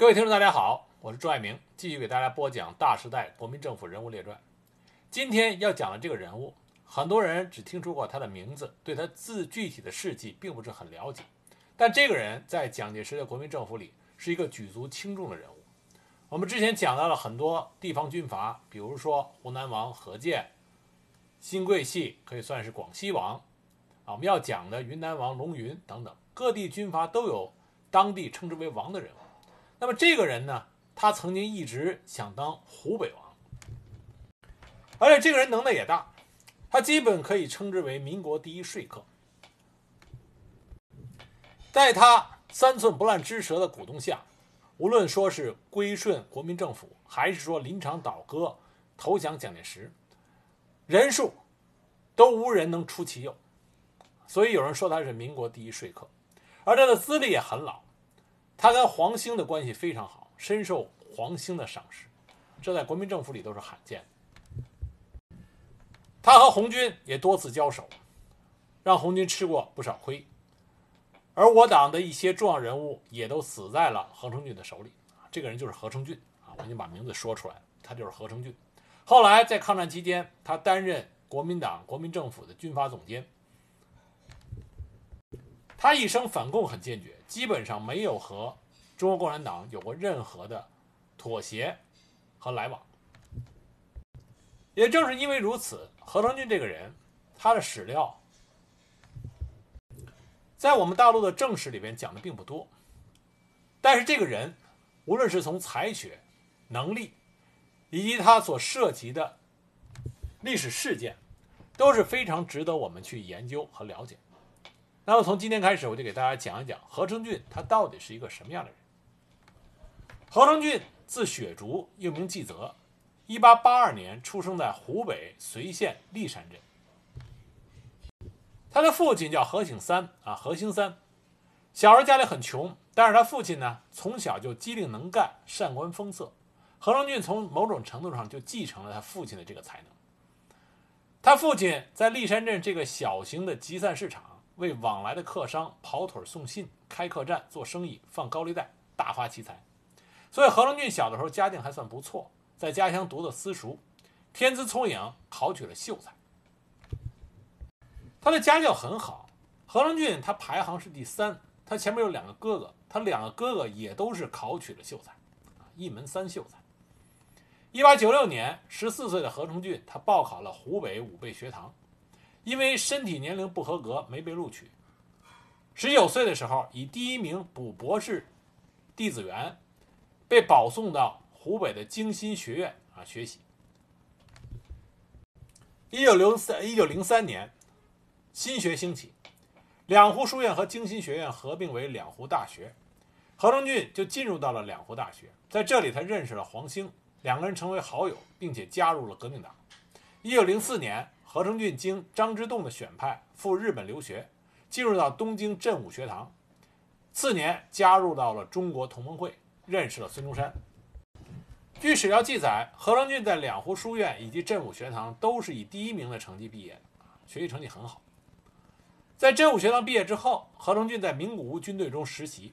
各位听众，大家好，我是朱爱明，继续给大家播讲《大时代：国民政府人物列传》。今天要讲的这个人物，很多人只听说过他的名字，对他自具体的事迹并不是很了解。但这个人在蒋介石的国民政府里是一个举足轻重的人物。我们之前讲到了很多地方军阀，比如说湖南王何键、新桂系可以算是广西王啊，我们要讲的云南王龙云等等，各地军阀都有当地称之为王的人物。那么这个人呢，他曾经一直想当湖北王，而且这个人能耐也大，他基本可以称之为民国第一说客。在他三寸不烂之舌的鼓动下，无论说是归顺国民政府，还是说临场倒戈投降蒋介石，人数都无人能出其右。所以有人说他是民国第一说客，而他的资历也很老。他跟黄兴的关系非常好，深受黄兴的赏识，这在国民政府里都是罕见的。他和红军也多次交手，让红军吃过不少亏。而我党的一些重要人物也都死在了何成俊的手里。这个人就是何成俊啊，我已经把名字说出来了，他就是何成俊。后来在抗战期间，他担任国民党国民政府的军阀总监。他一生反共很坚决，基本上没有和中国共产党有过任何的妥协和来往。也正是因为如此，何成俊这个人，他的史料在我们大陆的正史里边讲的并不多。但是这个人，无论是从才学、能力，以及他所涉及的历史事件，都是非常值得我们去研究和了解。那么从今天开始，我就给大家讲一讲何成俊他到底是一个什么样的人。何成俊字雪竹，又名季泽，一八八二年出生在湖北随县历山镇。他的父亲叫何醒三啊，何兴三。小时候家里很穷，但是他父亲呢，从小就机灵能干、善观风色。何成俊从某种程度上就继承了他父亲的这个才能。他父亲在历山镇这个小型的集散市场。为往来的客商跑腿送信、开客栈、做生意、放高利贷，大发其财。所以何成俊小的时候家境还算不错，在家乡读的私塾，天资聪颖，考取了秀才。他的家教很好。何成俊他排行是第三，他前面有两个哥哥，他两个哥哥也都是考取了秀才，一门三秀才。一八九六年，十四岁的何成俊他报考了湖北武备学堂。因为身体年龄不合格，没被录取。十九岁的时候，以第一名补博士弟子员，被保送到湖北的经心学院啊学习。一九零三一九零三年，新学兴起，两湖书院和经心学院合并为两湖大学，何成俊就进入到了两湖大学，在这里他认识了黄兴，两个人成为好友，并且加入了革命党。一九零四年。何成俊经张之洞的选派赴日本留学，进入到东京振武学堂。次年加入到了中国同盟会，认识了孙中山。据史料记载，何成俊在两湖书院以及振武学堂都是以第一名的成绩毕业的，学习成绩很好。在振武学堂毕业之后，何成俊在名古屋军队中实习。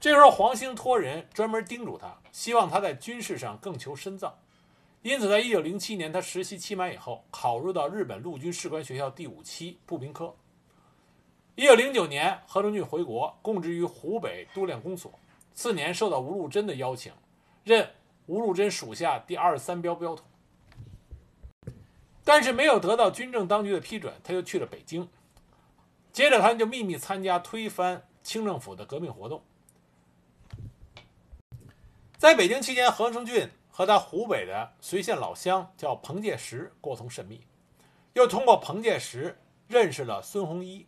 这时候，黄兴托人专门叮嘱他，希望他在军事上更求深造。因此，在一九零七年，他实习期满以后，考入到日本陆军士官学校第五期步兵科。一九零九年，何成俊回国，供职于湖北都练公所。次年，受到吴禄贞的邀请，任吴禄贞属下第二十三标标统。但是没有得到军政当局的批准，他又去了北京。接着，他就秘密参加推翻清政府的革命活动。在北京期间，何成俊。和他湖北的随县老乡叫彭介石过从甚密，又通过彭介石认识了孙洪一。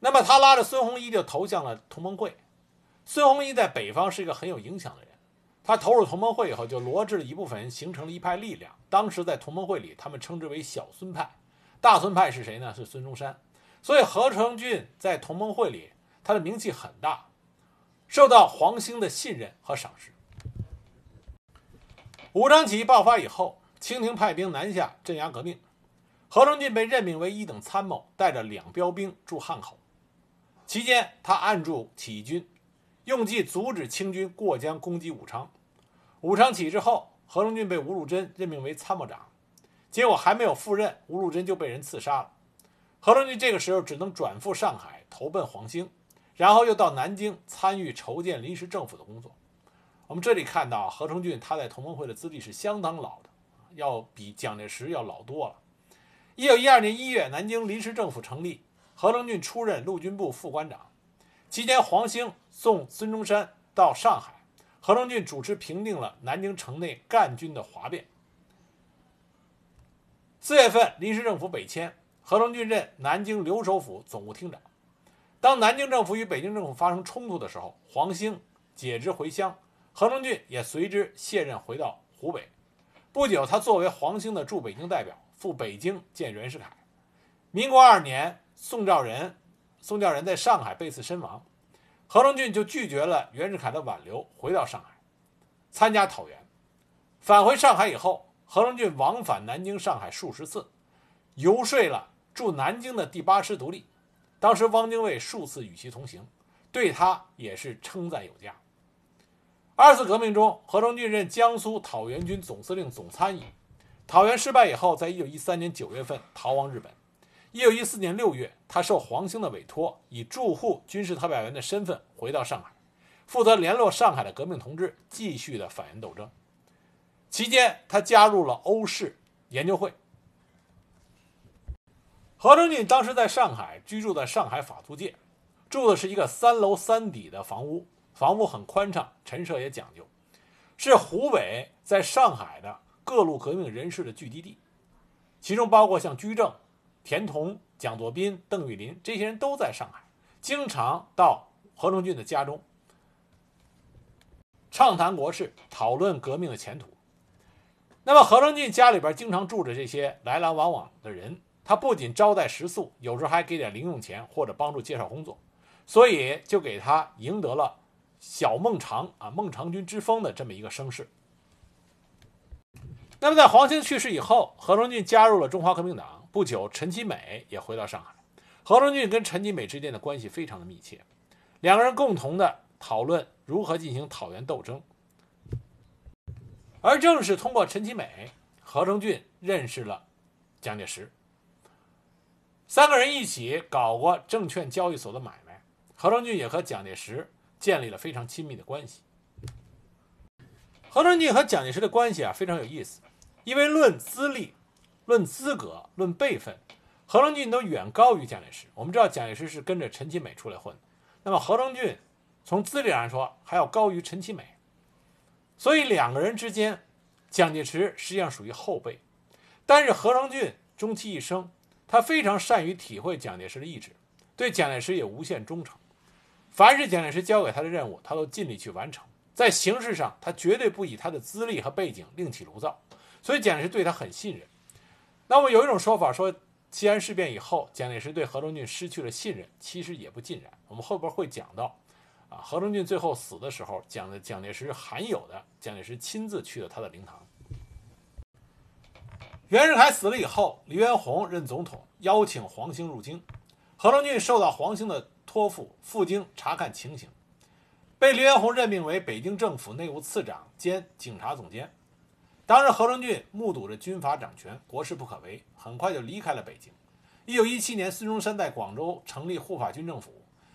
那么他拉着孙洪一就投向了同盟会。孙洪一在北方是一个很有影响的人，他投入同盟会以后就罗织了一部分人，形成了一派力量。当时在同盟会里，他们称之为小孙派，大孙派是谁呢？是孙中山。所以何成俊在同盟会里他的名气很大，受到黄兴的信任和赏识。武昌起义爆发以后，清廷派兵南下镇压革命，何成俊被任命为一等参谋，带着两标兵驻汉口。期间，他按住起义军，用计阻止清军过江攻击武昌。武昌起义之后，何荣俊被吴禄贞任命为参谋长，结果还没有赴任，吴禄贞就被人刺杀了。何荣俊这个时候只能转赴上海，投奔黄兴，然后又到南京参与筹建临时政府的工作。我们这里看到何成俊他在同盟会的资历是相当老的，要比蒋介石要老多了。一九一二年一月，南京临时政府成立，何成俊出任陆军部副官长。期间，黄兴送孙中山到上海，何成俊主持平定了南京城内赣军的哗变。四月份，临时政府北迁。何成俊任南京留守府总务厅长。当南京政府与北京政府发生冲突的时候，黄兴解职回乡，何成俊也随之卸任，回到湖北。不久，他作为黄兴的驻北京代表赴北京见袁世凯。民国二年，宋兆仁，宋兆仁在上海被刺身亡，何成俊就拒绝了袁世凯的挽留，回到上海参加讨袁。返回上海以后，何成俊往返南京、上海数十次，游说了。驻南京的第八师独立，当时汪精卫数次与其同行，对他也是称赞有加。二次革命中，何成俊任江苏讨袁军总司令、总参议。讨袁失败以后，在一九一三年九月份逃亡日本。一九一四年六月，他受黄兴的委托，以驻沪军事特派员的身份回到上海，负责联络上海的革命同志，继续的反袁斗争。期间，他加入了欧式研究会。何成俊当时在上海居住在上海法租界，住的是一个三楼三底的房屋，房屋很宽敞，陈设也讲究，是湖北在上海的各路革命人士的聚集地，其中包括像居正、田同、蒋作斌、邓玉林这些人都在上海，经常到何成俊的家中畅谈国事，讨论革命的前途。那么何成俊家里边经常住着这些来来往往的人。他不仅招待食宿，有时候还给点零用钱或者帮助介绍工作，所以就给他赢得了“小孟尝”啊“孟尝君之风”的这么一个声势。那么在黄兴去世以后，何成俊加入了中华革命党。不久，陈其美也回到上海。何成俊跟陈其美之间的关系非常的密切，两个人共同的讨论如何进行讨袁斗争。而正是通过陈其美，何成俊认识了蒋介石。三个人一起搞过证券交易所的买卖，何成俊也和蒋介石建立了非常亲密的关系。何成俊和蒋介石的关系啊非常有意思，因为论资历、论资格、论辈分，何成俊都远高于蒋介石。我们知道蒋介石是跟着陈其美出来混，那么何成俊从资历上说还要高于陈其美，所以两个人之间，蒋介石实际上属于后辈，但是何成俊终其一生。他非常善于体会蒋介石的意志，对蒋介石也无限忠诚。凡是蒋介石交给他的任务，他都尽力去完成。在形式上，他绝对不以他的资历和背景另起炉灶，所以蒋介石对他很信任。那么有一种说法说，西安事变以后，蒋介石对何成俊失去了信任，其实也不尽然。我们后边会讲到，啊，何成俊最后死的时候，蒋的蒋介石罕有的，蒋介石亲自去了他的灵堂。袁世凯死了以后，黎元洪任总统，邀请黄兴入京。何成俊受到黄兴的托付，赴京查看情形，被黎元洪任命为北京政府内务次长兼警察总监。当时何成俊目睹着军阀掌权，国事不可为，很快就离开了北京。一九一七年，孙中山在广州成立护法军政府，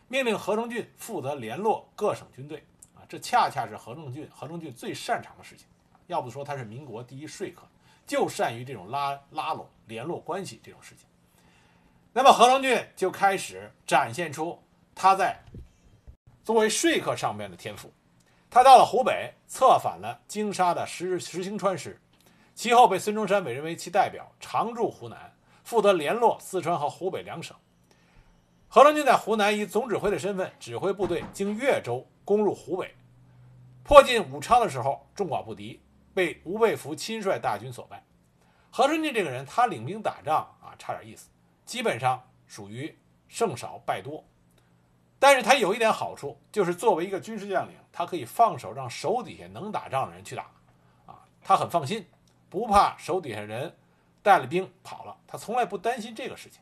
命令何成俊负责联络各省军队。啊，这恰恰是何成俊何成俊最擅长的事情。要不说他是民国第一说客。就善于这种拉拉拢、联络关系这种事情。那么何龙俊就开始展现出他在作为说客上面的天赋。他到了湖北，策反了京沙的石石兴川师，其后被孙中山委任为其代表，常驻湖南，负责联络四川和湖北两省。何龙俊在湖南以总指挥的身份指挥部队经越州攻入湖北，迫近武昌的时候，众寡不敌。被吴佩孚亲率大军所败。何龙俊这个人，他领兵打仗啊，差点意思，基本上属于胜少败多。但是他有一点好处，就是作为一个军事将领，他可以放手让手底下能打仗的人去打，啊，他很放心，不怕手底下人带了兵跑了，他从来不担心这个事情。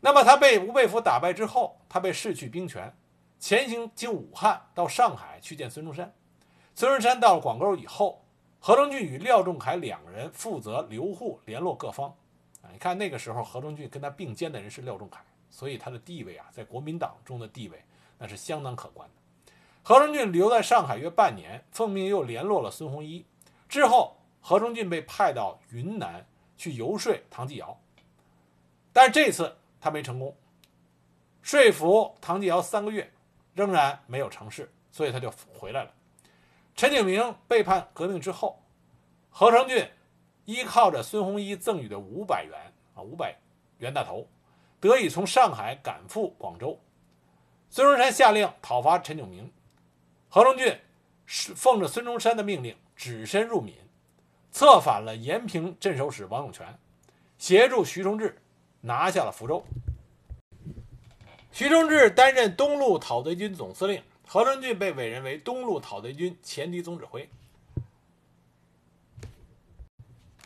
那么他被吴佩孚打败之后，他被失去兵权，前行经武汉到上海去见孙中山。孙中山到了广州以后，何成俊与廖仲恺两个人负责留沪联络各方。你看那个时候何成俊跟他并肩的人是廖仲恺，所以他的地位啊，在国民党中的地位那是相当可观的。何成俊留在上海约半年，奉命又联络了孙洪一。之后，何成俊被派到云南去游说唐继尧，但是这次。他没成功，说服唐继尧三个月，仍然没有成事，所以他就回来了。陈景明背叛革命之后，何成俊依靠着孙洪一赠予的五百元啊五百元大头，得以从上海赶赴广州。孙中山下令讨伐陈炯明，何成俊是奉着孙中山的命令，只身入闽，策反了延平镇守使王永泉，协助徐崇智。拿下了福州，徐崇智担任东路讨贼军总司令，何成俊被委任为东路讨贼军前敌总指挥。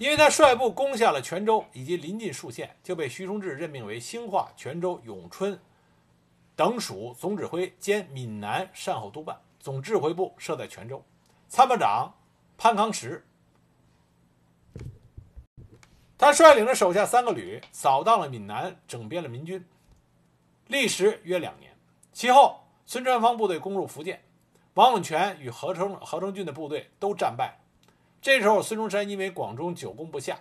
因为他率部攻下了泉州以及临近数县，就被徐崇智任命为兴化、泉州、永春等属总指挥兼闽南善后督办，总指挥部设在泉州，参谋长潘康实。他率领着手下三个旅，扫荡了闽南，整编了民军，历时约两年。其后，孙传芳部队攻入福建，王永泉与何成何成俊的部队都战败。这时候，孙中山因为广中久攻不下，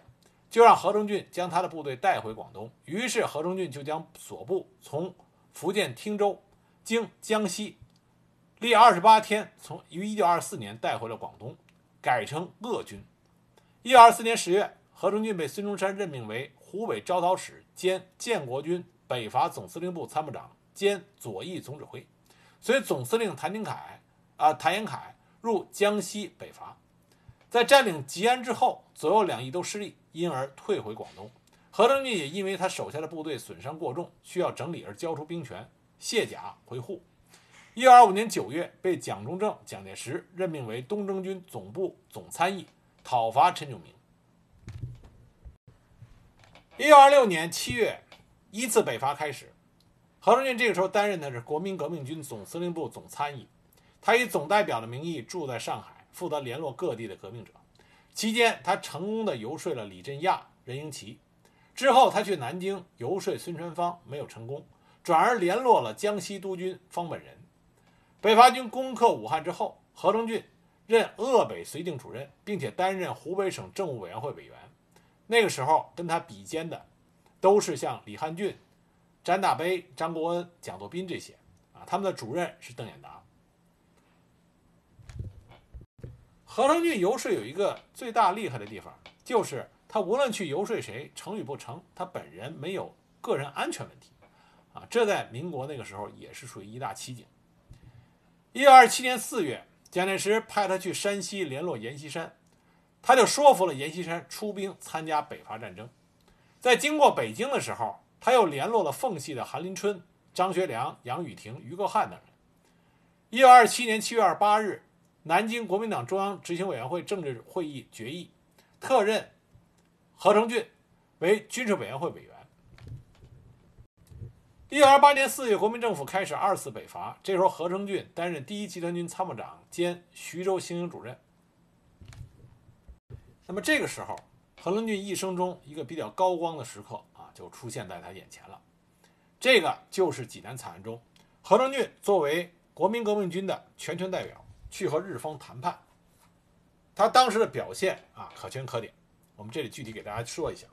就让何中俊将他的部队带回广东。于是，何中俊就将所部从福建汀州经江西，历二十八天，从于一九二四年带回了广东，改成鄂军。一九二四年十月。何中俊被孙中山任命为湖北招讨使兼建国军北伐总司令部参谋长兼左翼总指挥，随总司令谭廷锴啊谭延闿入江西北伐，在占领吉安之后，左右两翼都失利，因而退回广东。何成俊也因为他手下的部队损伤过重，需要整理而交出兵权，卸甲回沪。一九二五年九月，被蒋中正、蒋介石任命为东征军总部总参议，讨伐陈炯明。一九二六年七月，一次北伐开始。何成俊这个时候担任的是国民革命军总司令部总参议，他以总代表的名义住在上海，负责联络各地的革命者。期间，他成功的游说了李振亚、任英奇。之后，他去南京游说孙传芳，没有成功，转而联络了江西督军方本人。北伐军攻克武汉之后，何成俊任鄂北绥靖主任，并且担任湖北省政务委员会委员。那个时候跟他比肩的，都是像李汉俊、詹大悲、张国恩、蒋作斌这些啊，他们的主任是邓演达。何成俊游说有一个最大厉害的地方，就是他无论去游说谁，成与不成，他本人没有个人安全问题啊，这在民国那个时候也是属于一大奇景。一九二七年四月，蒋介石派他去山西联络阎锡山。他就说服了阎锡山出兵参加北伐战争，在经过北京的时候，他又联络了奉系的韩林春、张学良、杨宇霆、余克汉等人。一九二七年七月二十八日，南京国民党中央执行委员会政治会议决议，特任何成俊为军事委员会委员。一九二八年四月，国民政府开始二次北伐，这时候何成俊担任第一集团军参谋长兼徐州行营主任。那么这个时候，何成俊一生中一个比较高光的时刻啊，就出现在他眼前了。这个就是济南惨案中，何成俊作为国民革命军的全权代表去和日方谈判，他当时的表现啊可圈可点。我们这里具体给大家说一下。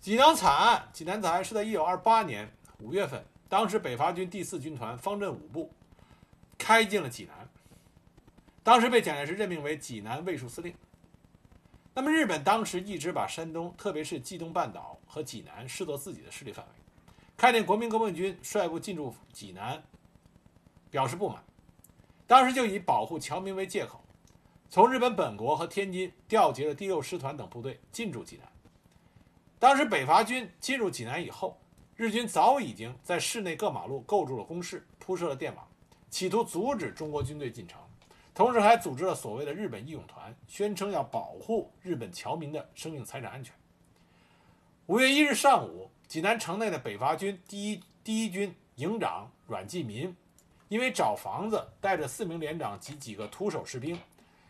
济南惨案，济南惨案是在一九二八年五月份，当时北伐军第四军团方阵五部开进了济南，当时被蒋介石任命为济南卫戍司令。那么日本当时一直把山东，特别是冀东半岛和济南视作自己的势力范围，看见国民革命军率部进驻济南，表示不满。当时就以保护侨民为借口，从日本本国和天津调集了第六师团等部队进驻济南。当时北伐军进入济南以后，日军早已经在市内各马路构筑了工事，铺设了电网，企图阻止中国军队进城。同时还组织了所谓的日本义勇团，宣称要保护日本侨民的生命财产安全。五月一日上午，济南城内的北伐军第一第一军营长阮继民，因为找房子，带着四名连长及几个徒手士兵，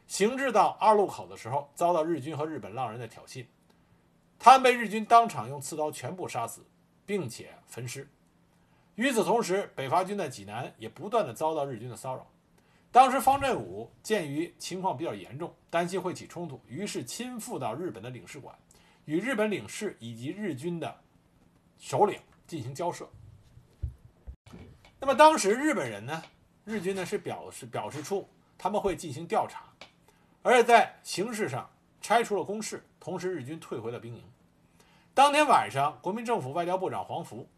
行至到二路口的时候，遭到日军和日本浪人的挑衅，他们被日军当场用刺刀全部杀死，并且焚尸。与此同时，北伐军在济南也不断的遭到日军的骚扰。当时方振武鉴于情况比较严重，担心会起冲突，于是亲赴到日本的领事馆，与日本领事以及日军的首领进行交涉。那么当时日本人呢，日军呢是表示表示出他们会进行调查，而且在形式上拆除了工事，同时日军退回了兵营。当天晚上，国民政府外交部长黄福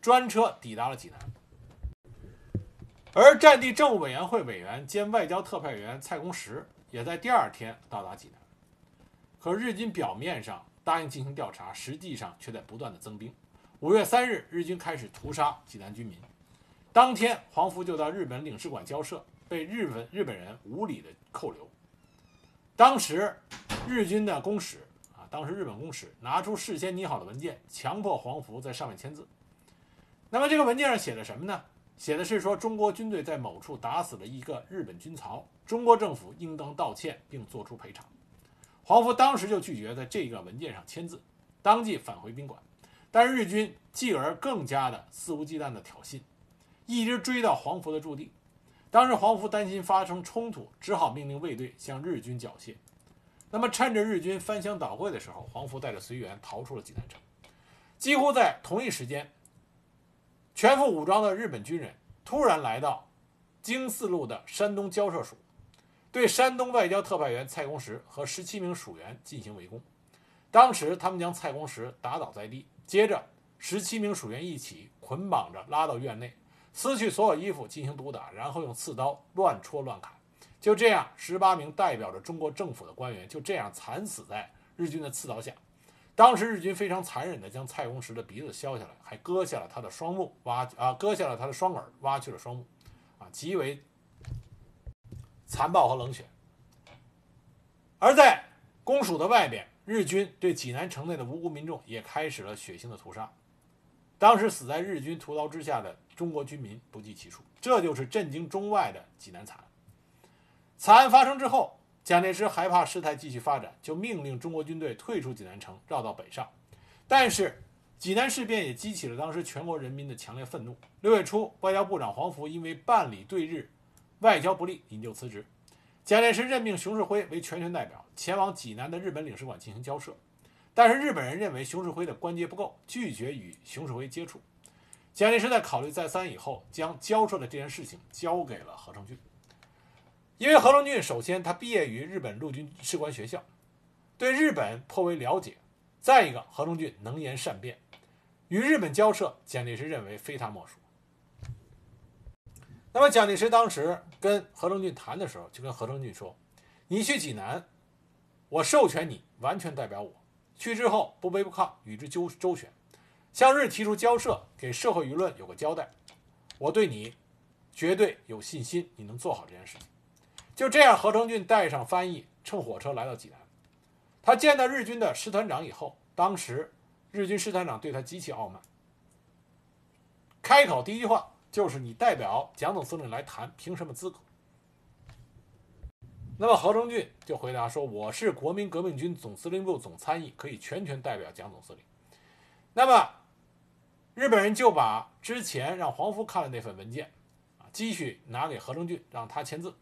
专车抵达了济南。而战地政务委员会委员兼外交特派员蔡公时也在第二天到达济南。可日军表面上答应进行调查，实际上却在不断的增兵。五月三日，日军开始屠杀济南军民。当天，黄福就到日本领事馆交涉，被日本日本人无理的扣留。当时，日军的公使啊，当时日本公使拿出事先拟好的文件，强迫黄福在上面签字。那么这个文件上写的什么呢？写的是说，中国军队在某处打死了一个日本军曹，中国政府应当道歉并作出赔偿。黄福当时就拒绝在这个文件上签字，当即返回宾馆。但日军继而更加的肆无忌惮的挑衅，一直追到黄福的驻地。当时黄福担心发生冲突，只好命令卫队向日军缴械。那么趁着日军翻箱倒柜的时候，黄福带着随员逃出了济南城。几乎在同一时间。全副武装的日本军人突然来到京四路的山东交涉署，对山东外交特派员蔡公时和十七名属员进行围攻。当时他们将蔡公时打倒在地，接着十七名属员一起捆绑着拉到院内，撕去所有衣服进行毒打，然后用刺刀乱戳乱砍。就这样，十八名代表着中国政府的官员就这样惨死在日军的刺刀下。当时日军非常残忍地将蔡公时的鼻子削下来，还割下了他的双目，挖啊割下了他的双耳，挖去了双目，啊极为残暴和冷血。而在公署的外边，日军对济南城内的无辜民众也开始了血腥的屠杀。当时死在日军屠刀之下的中国军民不计其数，这就是震惊中外的济南惨案。惨案发生之后。蒋介石害怕事态继续发展，就命令中国军队退出济南城，绕道北上。但是，济南事变也激起了当时全国人民的强烈愤怒。六月初，外交部长黄福因为办理对日外交不利，引咎辞职。蒋介石任命熊式辉为全权代表，前往济南的日本领事馆进行交涉。但是日本人认为熊式辉的官阶不够，拒绝与熊式辉接触。蒋介石在考虑再三以后，将交涉的这件事情交给了何成俊。因为何成俊首先他毕业于日本陆军士官学校，对日本颇为了解。再一个，何成俊能言善辩，与日本交涉，蒋介石认为非他莫属。那么蒋介石当时跟何成俊谈的时候，就跟何成俊说：“你去济南，我授权你完全代表我。去之后不卑不亢，与之周周旋，向日提出交涉，给社会舆论有个交代。我对你绝对有信心，你能做好这件事情。”就这样，何成俊带上翻译，乘火车来到济南。他见到日军的师团长以后，当时日军师团长对他极其傲慢，开口第一句话就是：“你代表蒋总司令来谈，凭什么资格？”那么何成俊就回答说：“我是国民革命军总司令部总参议，可以全权代表蒋总司令。”那么日本人就把之前让黄福看了那份文件，啊，继续拿给何成俊，让他签字。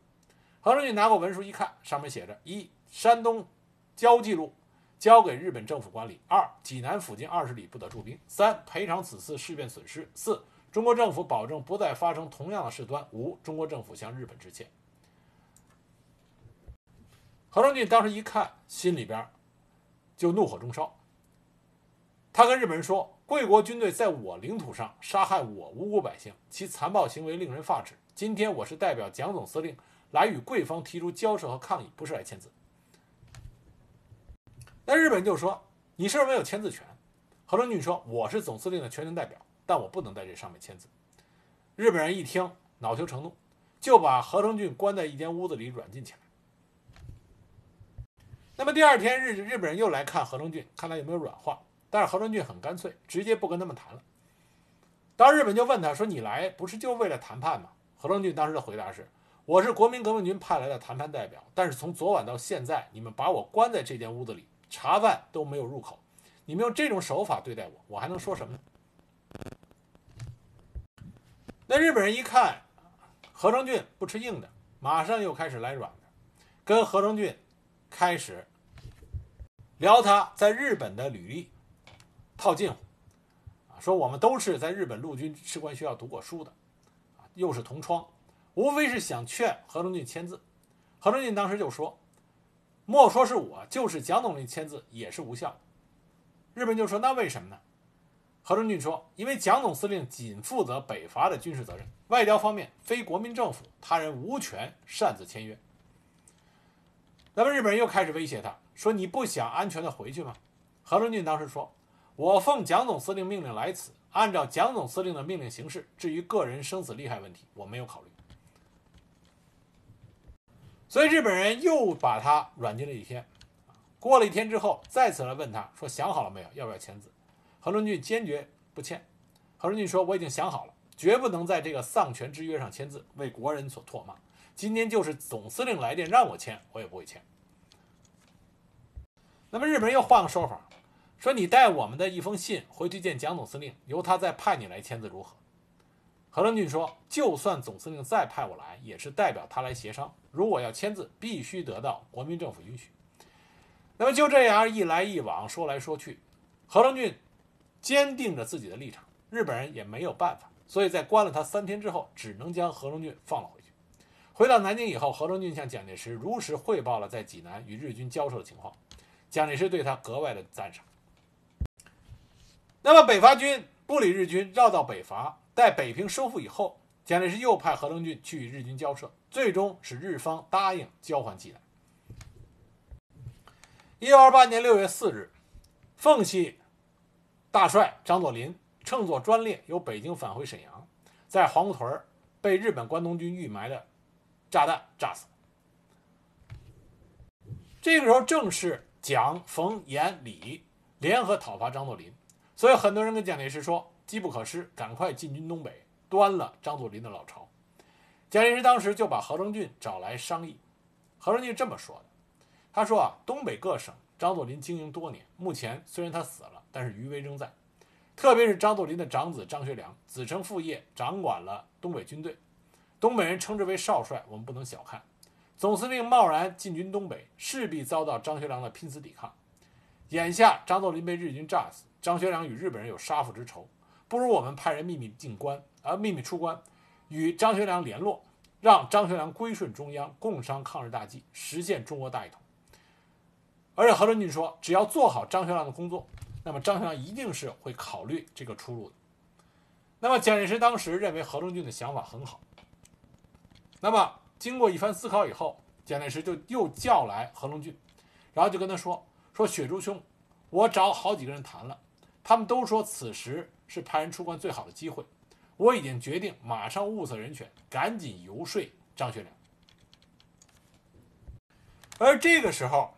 何成俊拿过文书一看，上面写着：一、山东交际路交给日本政府管理；二、济南附近二十里不得驻兵；三、赔偿此次事变损失；四、中国政府保证不再发生同样的事端；五、中国政府向日本致歉。何成俊当时一看，心里边就怒火中烧。他跟日本人说：“贵国军队在我领土上杀害我无辜百姓，其残暴行为令人发指。今天我是代表蒋总司令。”来与贵方提出交涉和抗议，不是来签字。那日本就说：“你是不是没有签字权？”何成俊说：“我是总司令的全权代表，但我不能在这上面签字。”日本人一听，恼羞成怒，就把何成俊关在一间屋子里软禁起来。那么第二天，日日本人又来看何成俊，看他有没有软化。但是何成俊很干脆，直接不跟他们谈了。当日本就问他说：“你来不是就为了谈判吗？”何成俊当时的回答是：“我是国民革命军派来的谈判代表，但是从昨晚到现在，你们把我关在这间屋子里，茶饭都没有入口，你们用这种手法对待我，我还能说什么呢？”那日本人一看何成俊不吃硬的，马上又开始来软的，跟何成俊开始聊他在日本的履历，套近乎啊，说我们都是在日本陆军士官学校读过书的，啊，又是同窗，无非是想劝何成俊签字。何成俊当时就说：“莫说是我，就是蒋总理签字也是无效。”日本就说：“那为什么呢？”何成俊说：“因为蒋总司令仅负责北伐的军事责任，外交方面非国民政府，他人无权擅自签约。”那么日本人又开始威胁他说：“你不想安全的回去吗？”何成俊当时说：“我奉蒋总司令命令来此，按照蒋总司令的命令行事。至于个人生死利害问题，我没有考虑。”所以日本人又把他软禁了一天。过了一天之后，再次来问他说：“想好了没有？要不要签字？”何成俊坚决不签。何成俊说：“我已经想好了，绝不能在这个丧权之约上签字，为国人所唾骂。今天就是总司令来电让我签，我也不会签。”那么日本人又换个说法，说：“你带我们的一封信回去见蒋总司令，由他再派你来签字，如何？”何成俊说：“就算总司令再派我来，也是代表他来协商。如果要签字，必须得到国民政府允许。”那么就这样一来一往，说来说去，何成俊。坚定着自己的立场，日本人也没有办法，所以在关了他三天之后，只能将何成俊放了回去。回到南京以后，何成俊向蒋介石如实汇报了在济南与日军交涉的情况，蒋介石对他格外的赞赏。那么北伐军不理日军，绕道北伐，待北平收复以后，蒋介石又派何成俊去与日军交涉，最终使日方答应交还济南。一九二八年六月四日，奉系。大帅张作霖乘坐专列由北京返回沈阳，在黄姑屯被日本关东军预埋的炸弹炸死。这个时候正是蒋、冯、阎、李联合讨伐张作霖，所以很多人跟蒋介石说：“机不可失，赶快进军东北，端了张作霖的老巢。”蒋介石当时就把何成俊找来商议。何成俊这么说的：“他说啊，东北各省。”张作霖经营多年，目前虽然他死了，但是余威仍在。特别是张作霖的长子张学良，子承父业，掌管了东北军队。东北人称之为少帅，我们不能小看。总司令贸然进军东北，势必遭到张学良的拼死抵抗。眼下张作霖被日军炸死，张学良与日本人有杀父之仇，不如我们派人秘密进关，而秘密出关，与张学良联络，让张学良归顺中央，共商抗日大计，实现中国大一统。而且何成俊说，只要做好张学良的工作，那么张学良一定是会考虑这个出路的。那么蒋介石当时认为何成俊的想法很好。那么经过一番思考以后，蒋介石就又叫来何成俊，然后就跟他说：“说雪珠兄，我找好几个人谈了，他们都说此时是派人出关最好的机会。我已经决定马上物色人选，赶紧游说张学良。”而这个时候。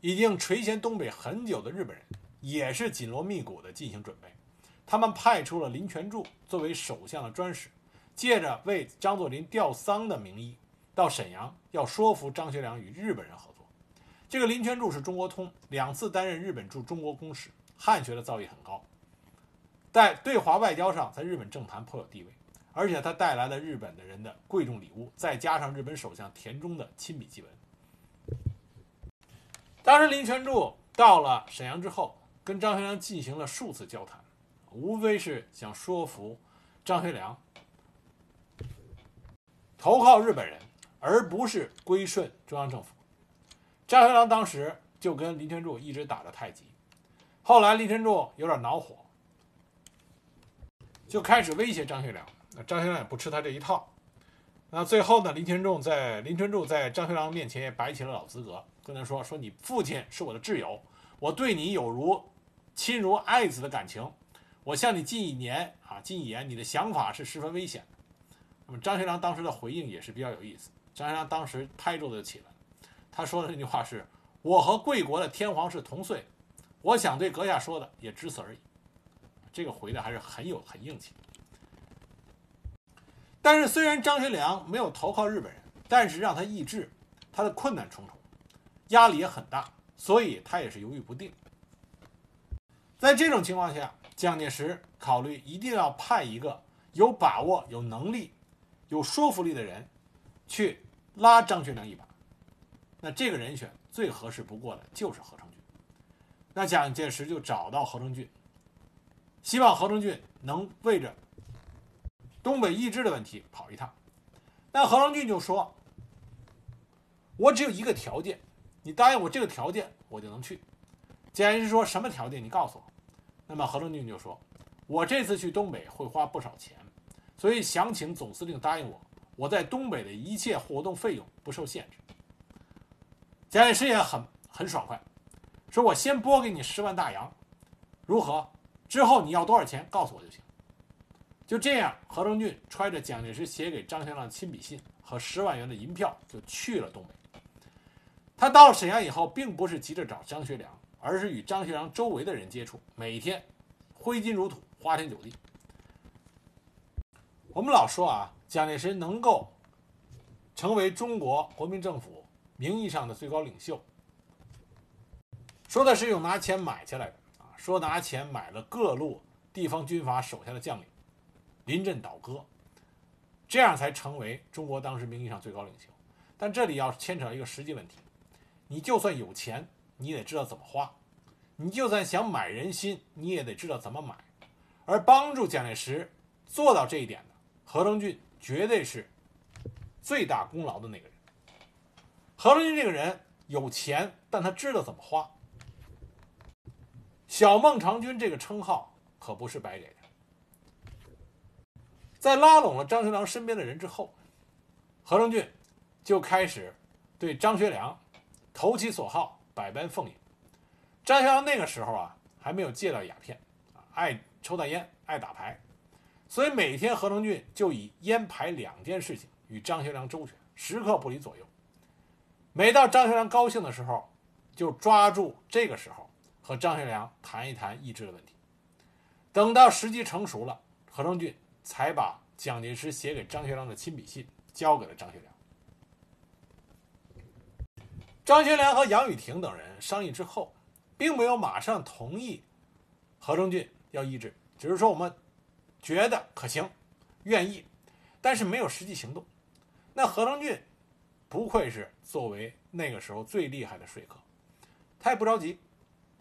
已经垂涎东北很久的日本人，也是紧锣密鼓地进行准备。他们派出了林权柱作为首相的专使，借着为张作霖吊丧的名义，到沈阳要说服张学良与日本人合作。这个林权柱是中国通，两次担任日本驻中国公使，汉学的造诣很高，在对华外交上，在日本政坛颇有地位。而且他带来了日本的人的贵重礼物，再加上日本首相田中的亲笔祭文。当时林权柱到了沈阳之后，跟张学良进行了数次交谈，无非是想说服张学良投靠日本人，而不是归顺中央政府。张学良当时就跟林权柱一直打着太极，后来林天柱有点恼火，就开始威胁张学良。那张学良也不吃他这一套。那最后呢，林天柱在林泉柱在张学良面前也摆起了老资格。跟他说：“说你父亲是我的挚友，我对你有如亲如爱子的感情。我向你进一言啊，进一言，你的想法是十分危险。”那么张学良当时的回应也是比较有意思。张学良当时拍桌子就起来，他说的那句话是：“我和贵国的天皇是同岁，我想对阁下说的也只此而已。”这个回的还是很有很硬气。但是虽然张学良没有投靠日本人，但是让他意志，他的困难重重，压力也很大，所以他也是犹豫不定。在这种情况下，蒋介石考虑一定要派一个有把握、有能力、有说服力的人去拉张学良一把。那这个人选最合适不过的就是何成那蒋介石就找到何成俊，希望何成俊能为着东北易帜的问题跑一趟。但何成俊就说：“我只有一个条件，你答应我这个条件，我就能去。”蒋介石说什么条件？你告诉我。那么何成俊就说：“我这次去东北会花不少钱，所以想请总司令答应我，我在东北的一切活动费用不受限制。”蒋介石也很很爽快，说：“我先拨给你十万大洋，如何？之后你要多少钱，告诉我就行。”就这样，何成俊揣着蒋介石写给张学良的亲笔信和十万元的银票，就去了东北。他到了沈阳以后，并不是急着找张学良，而是与张学良周围的人接触，每天挥金如土，花天酒地。我们老说啊，蒋介石能够成为中国国民政府。名义上的最高领袖，说的是用拿钱买下来的啊，说拿钱买了各路地方军阀手下的将领，临阵倒戈，这样才成为中国当时名义上最高领袖。但这里要牵扯一个实际问题，你就算有钱，你得知道怎么花；你就算想买人心，你也得知道怎么买。而帮助蒋介石做到这一点的何成俊，绝对是最大功劳的那个人。何成俊这个人有钱，但他知道怎么花。小孟尝君这个称号可不是白给的。在拉拢了张学良身边的人之后，何成俊就开始对张学良投其所好，百般奉迎。张学良那个时候啊，还没有戒掉鸦片，爱抽大烟，爱打牌，所以每天何成俊就以烟牌两件事情与张学良周旋，时刻不离左右。每到张学良高兴的时候，就抓住这个时候和张学良谈一谈意志的问题。等到时机成熟了，何成俊才把蒋介石写给张学良的亲笔信交给了张学良。张学良和杨雨婷等人商议之后，并没有马上同意何成俊要意志，只是说我们觉得可行，愿意，但是没有实际行动。那何成俊。不愧是作为那个时候最厉害的说客，他也不着急，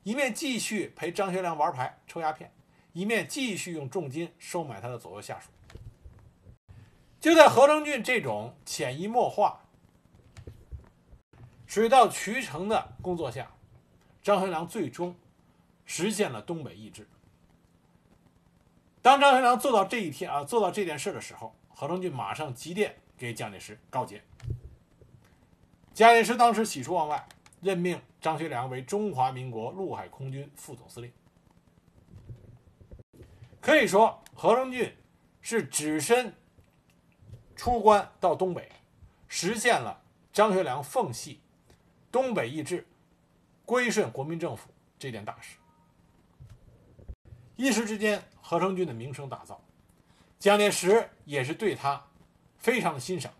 一面继续陪张学良玩牌抽鸦片，一面继续用重金收买他的左右下属。就在何成俊这种潜移默化、水到渠成的工作下，张学良最终实现了东北易帜。当张学良做到这一天啊，做到这件事的时候，何成俊马上急电给蒋介石告捷。蒋介石当时喜出望外，任命张学良为中华民国陆海空军副总司令。可以说，何成俊是只身出关到东北，实现了张学良奉系、东北易帜、归顺国民政府这件大事。一时之间，何成俊的名声大噪，蒋介石也是对他非常的欣赏。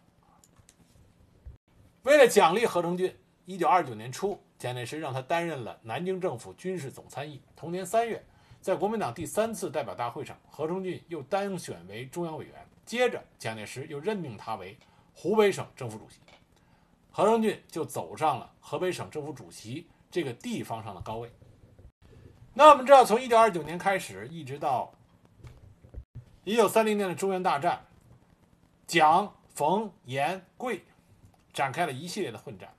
为了奖励何成俊，一九二九年初，蒋介石让他担任了南京政府军事总参议。同年三月，在国民党第三次代表大会上，何成俊又当选为中央委员。接着，蒋介石又任命他为湖北省政府主席，何成俊就走上了河北省政府主席这个地方上的高位。那我们知道，从一九二九年开始，一直到一九三零年的中原大战，蒋、冯、阎、桂。展开了一系列的混战，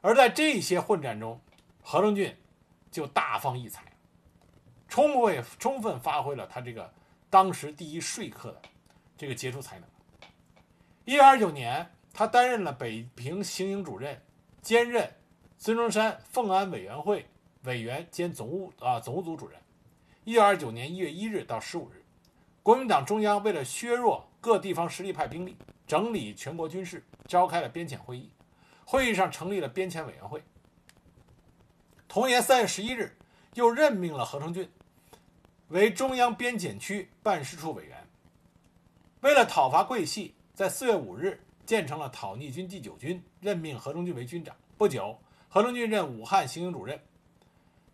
而在这些混战中，何成俊就大放异彩，充分充分发挥了他这个当时第一说客的这个杰出才能。一九二九年，他担任了北平行营主任，兼任孙中山奉安委员会委员兼总务啊总务组主任。一九二九年一月一日到十五日，国民党中央为了削弱各地方实力派兵力。整理全国军事，召开了编遣会议，会议上成立了编遣委员会。同年三月十一日，又任命了何成俊为中央边检区办事处委员。为了讨伐桂系，在四月五日建成了讨逆军第九军，任命何成俊为军长。不久，何成俊任武汉行营主任。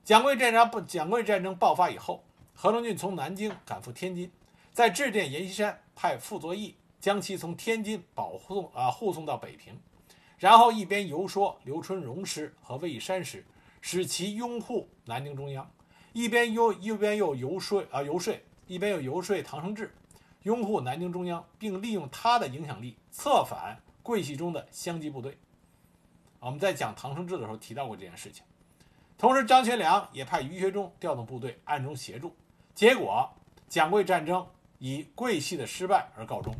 蒋桂战争不，蒋桂战争爆发以后，何成俊从南京赶赴天津，在致电阎锡山，派傅作义将其从天津保护啊护送到北平，然后一边游说刘春荣师和魏山师，使其拥护南京中央，一边又一边又游说啊游说，一边又游说唐生智。拥护南京中央，并利用他的影响力策反桂系中的湘籍部队。我们在讲唐生智的时候提到过这件事情。同时，张学良也派于学忠调动部队，暗中协助。结果，蒋桂战争以桂系的失败而告终。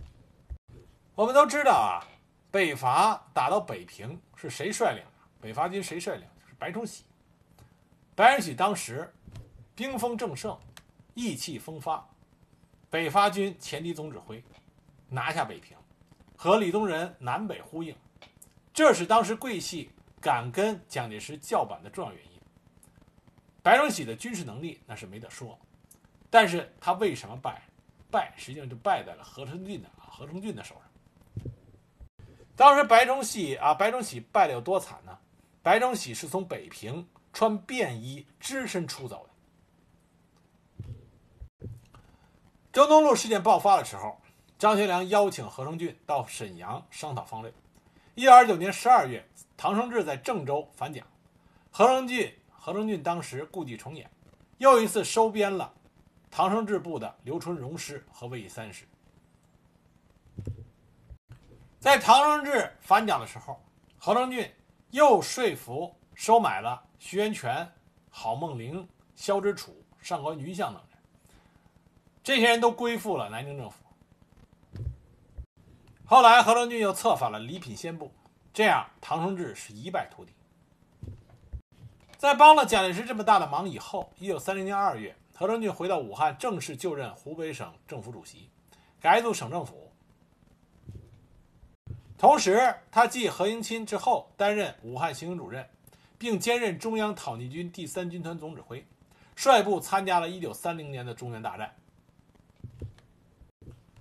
我们都知道啊，北伐打到北平是谁率领的？北伐军谁率领？就是白崇禧。白崇禧当时兵锋正盛，意气风发。北伐军前敌总指挥，拿下北平，和李宗仁南北呼应，这是当时桂系敢跟蒋介石叫板的重要原因。白崇禧的军事能力那是没得说，但是他为什么败？败实际上就败在了何成俊的啊何成俊的手上。当时白崇禧啊白崇禧败的有多惨呢？白崇禧是从北平穿便衣只身出走的。中东路事件爆发的时候，张学良邀请何成俊到沈阳商讨方略。一九二九年十二月，唐生智在郑州反蒋，何成俊何成俊当时故伎重演，又一次收编了唐生智部的刘春荣师和魏三师。在唐生智反蒋的时候，何成俊又说服收买了徐源泉、郝梦龄、萧之楚、上官云相等人。这些人都归附了南京政府。后来，何成俊又策反了礼品先部，这样唐生智是一败涂地。在帮了蒋介石这么大的忙以后，一九三零年二月，何成俊回到武汉，正式就任湖北省政府主席，改组省政府。同时，他继何应钦之后，担任武汉行营主任，并兼任中央讨逆军第三军团总指挥，率部参加了一九三零年的中原大战。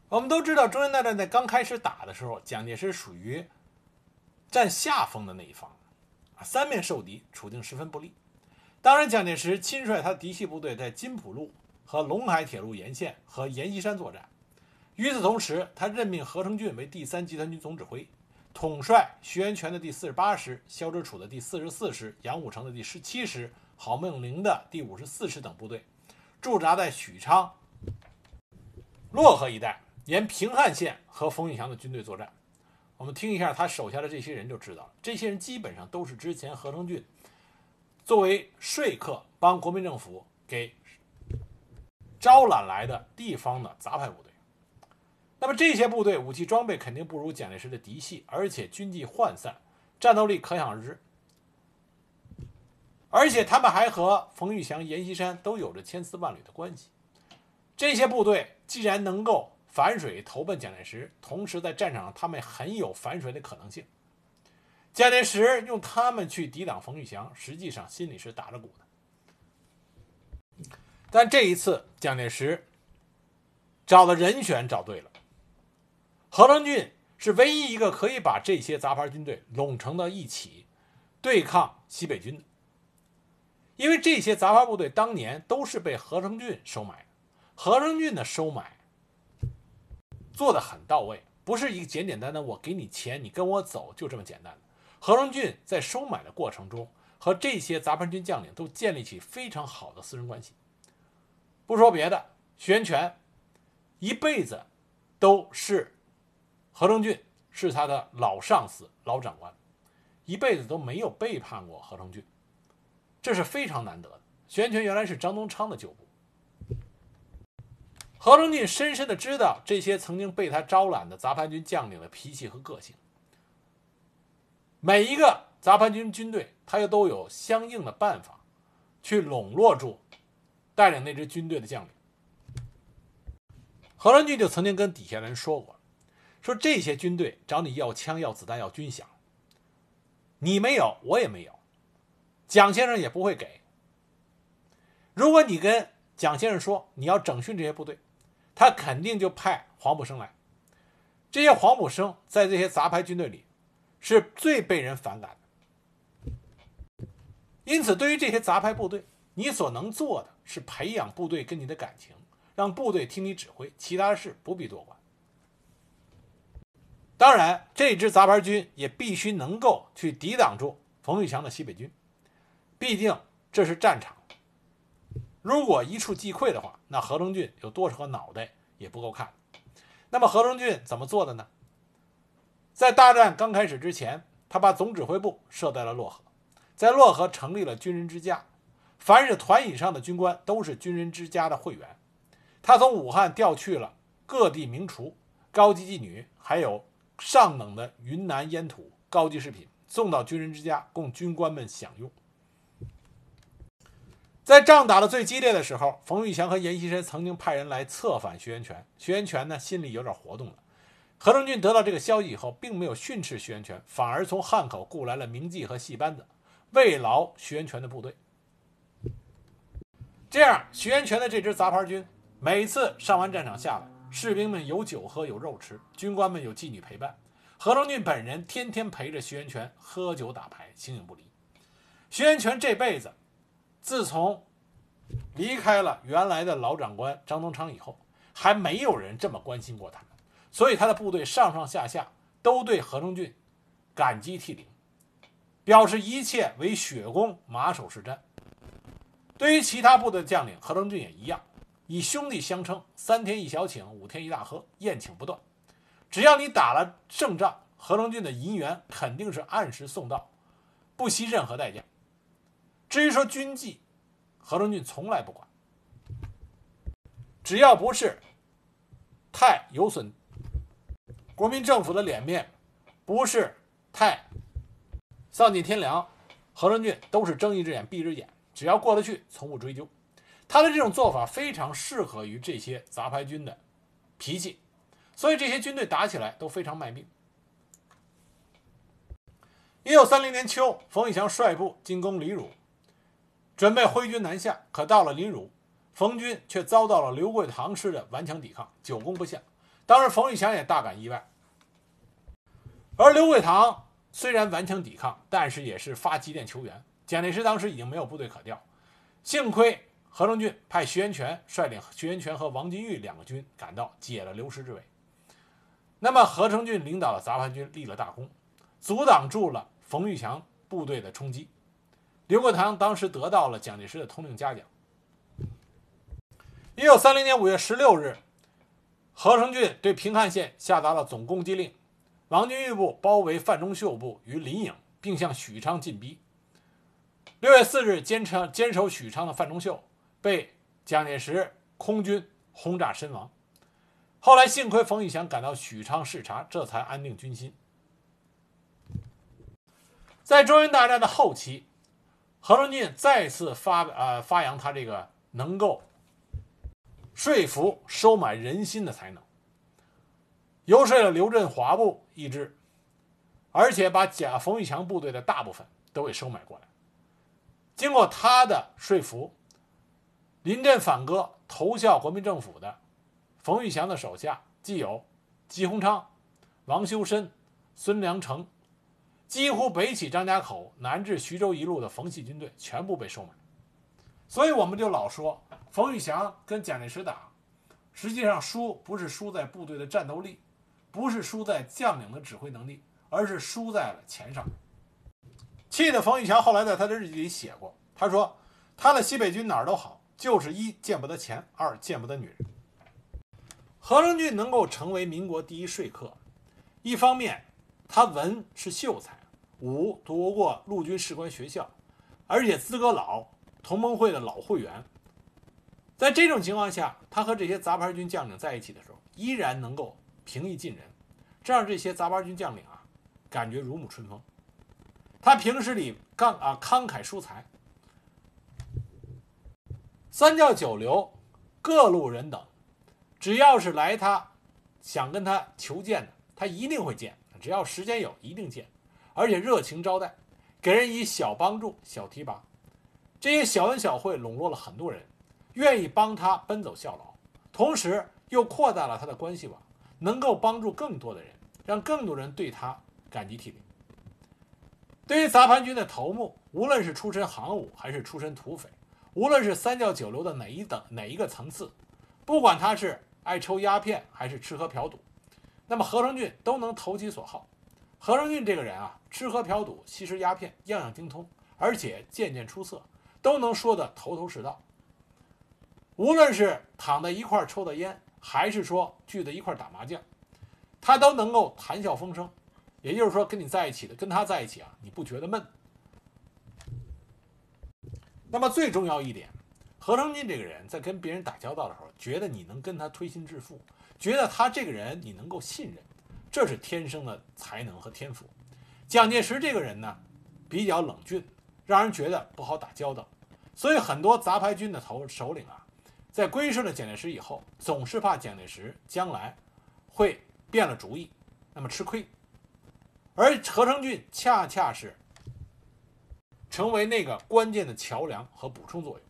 我们都知道，中原大战在刚开始打的时候，蒋介石属于占下风的那一方，三面受敌，处境十分不利。当然，蒋介石亲率他嫡系部队在金浦路和陇海铁路沿线和阎锡山作战。与此同时，他任命何成俊为第三集团军总指挥，统帅徐源泉的第四十八师、萧之楚的第四十四师、杨虎城的第十七师、郝梦龄的第五十四师等部队，驻扎在许昌、漯河一带。沿平汉线和冯玉祥的军队作战，我们听一下他手下的这些人就知道了。这些人基本上都是之前何成俊作为说客帮国民政府给招揽来的地方的杂牌部队。那么这些部队武器装备肯定不如蒋介石的嫡系，而且军纪涣散，战斗力可想而知。而且他们还和冯玉祥、阎锡山都有着千丝万缕的关系。这些部队既然能够反水投奔蒋介石，同时在战场上他们很有反水的可能性。蒋介石用他们去抵挡冯玉祥，实际上心里是打着鼓的。但这一次，蒋介石找的人选找对了，何成俊是唯一一个可以把这些杂牌军队拢成到一起对抗西北军的。因为这些杂牌部队当年都是被何成俊收买的，何成俊的收买。做的很到位，不是一个简简单单我给你钱，你跟我走就这么简单的。何成俊在收买的过程中，和这些杂牌军将领都建立起非常好的私人关系。不说别的，徐源泉一辈子都是何成俊是他的老上司、老长官，一辈子都没有背叛过何成俊，这是非常难得的。徐源泉原来是张宗昌的旧部。何成俊深深的知道这些曾经被他招揽的杂牌军将领的脾气和个性，每一个杂牌军军队，他又都有相应的办法，去笼络住带领那支军队的将领。何成俊就曾经跟底下人说过，说这些军队找你要枪、要子弹、要军饷，你没有，我也没有，蒋先生也不会给。如果你跟蒋先生说你要整训这些部队，他肯定就派黄埔生来。这些黄埔生在这些杂牌军队里是最被人反感的。因此，对于这些杂牌部队，你所能做的是培养部队跟你的感情，让部队听你指挥，其他事不必多管。当然，这支杂牌军也必须能够去抵挡住冯玉祥的西北军，毕竟这是战场。如果一触即溃的话，那何成俊有多少个脑袋也不够看。那么何成俊怎么做的呢？在大战刚开始之前，他把总指挥部设在了漯河，在漯河成立了军人之家，凡是团以上的军官都是军人之家的会员。他从武汉调去了各地名厨、高级妓女，还有。上等的云南烟土高级食品送到军人之家，供军官们享用。在仗打得最激烈的时候，冯玉祥和阎锡山曾经派人来策反徐源泉。徐源泉呢，心里有点活动了。何成俊得到这个消息以后，并没有训斥徐源泉，反而从汉口雇来了名妓和戏班子，慰劳徐源泉的部队。这样，徐源泉的这支杂牌军每次上完战场下来。士兵们有酒喝，有肉吃；军官们有妓女陪伴。何成俊本人天天陪着徐源泉喝酒打牌，形影不离。徐源泉这辈子，自从离开了原来的老长官张东昌以后，还没有人这么关心过他，所以他的部队上上下下都对何成俊感激涕零，表示一切为雪公马首是瞻。对于其他部队的将领，何成俊也一样。以兄弟相称，三天一小请，五天一大喝，宴请不断。只要你打了胜仗，何成俊的银元肯定是按时送到，不惜任何代价。至于说军纪，何成俊从来不管，只要不是太有损国民政府的脸面，不是太丧尽天良，何成俊都是睁一只眼闭一只眼，只要过得去，从不追究。他的这种做法非常适合于这些杂牌军的脾气，所以这些军队打起来都非常卖命。一九三零年秋，冯玉祥率部进攻临汝，准备挥军南下。可到了临汝，冯军却遭到了刘桂堂师的顽强抵抗，久攻不下。当时冯玉祥也大感意外。而刘桂堂虽然顽强抵抗，但是也是发急电求援。蒋介石当时已经没有部队可调，幸亏。何成俊派徐源泉率领徐源泉和王金玉两个军赶到，解了刘师之围。那么何成俊领导的杂牌军立了大功，阻挡住了冯玉祥部队的冲击。刘桂堂当时得到了蒋介石的统领嘉奖。一九三零年五月十六日，何成俊对平汉线下达了总攻击令，王金玉部包围范仲秀部于临颍，并向许昌进逼。六月四日，坚持坚守许昌的范仲秀。被蒋介石空军轰炸身亡。后来幸亏冯玉祥赶到许昌视察，这才安定军心。在中原大战的后期，何成俊再次发呃发扬他这个能够说服、收买人心的才能，游说了刘振华部一支，而且把蒋冯玉祥部队的大部分都给收买过来。经过他的说服。临阵反戈、投效国民政府的冯玉祥的手下，既有吉鸿昌、王修身、孙良诚，几乎北起张家口、南至徐州一路的冯系军队全部被收买。所以我们就老说，冯玉祥跟蒋介石打，实际上输不是输在部队的战斗力，不是输在将领的指挥能力，而是输在了钱上。气的冯玉祥后来在他的日记里写过，他说他的西北军哪儿都好。就是一见不得钱，二见不得女人。何成俊能够成为民国第一说客，一方面他文是秀才，武读过陆军士官学校，而且资格老，同盟会的老会员。在这种情况下，他和这些杂牌军将领在一起的时候，依然能够平易近人，这让这些杂牌军将领啊，感觉如沐春风。他平时里刚啊慷慨疏财。三教九流，各路人等，只要是来他想跟他求见的，他一定会见。只要时间有，一定见，而且热情招待，给人以小帮助、小提拔。这些小恩小惠笼络了很多人，愿意帮他奔走效劳，同时又扩大了他的关系网，能够帮助更多的人，让更多人对他感激涕零。对于杂牌军的头目，无论是出身行伍还是出身土匪，无论是三教九流的哪一等哪一个层次，不管他是爱抽鸦片还是吃喝嫖赌，那么何成俊都能投其所好。何成俊这个人啊，吃喝嫖赌、吸食鸦片，样样精通，而且件件出色，都能说得头头是道。无论是躺在一块抽的烟，还是说聚在一块打麻将，他都能够谈笑风生。也就是说，跟你在一起的，跟他在一起啊，你不觉得闷？那么最重要一点，何成俊这个人在跟别人打交道的时候，觉得你能跟他推心置腹，觉得他这个人你能够信任，这是天生的才能和天赋。蒋介石这个人呢，比较冷峻，让人觉得不好打交道，所以很多杂牌军的头首领啊，在归顺了蒋介石以后，总是怕蒋介石将来会变了主意，那么吃亏。而何成俊恰恰是成为那个关键的桥梁和补充作用。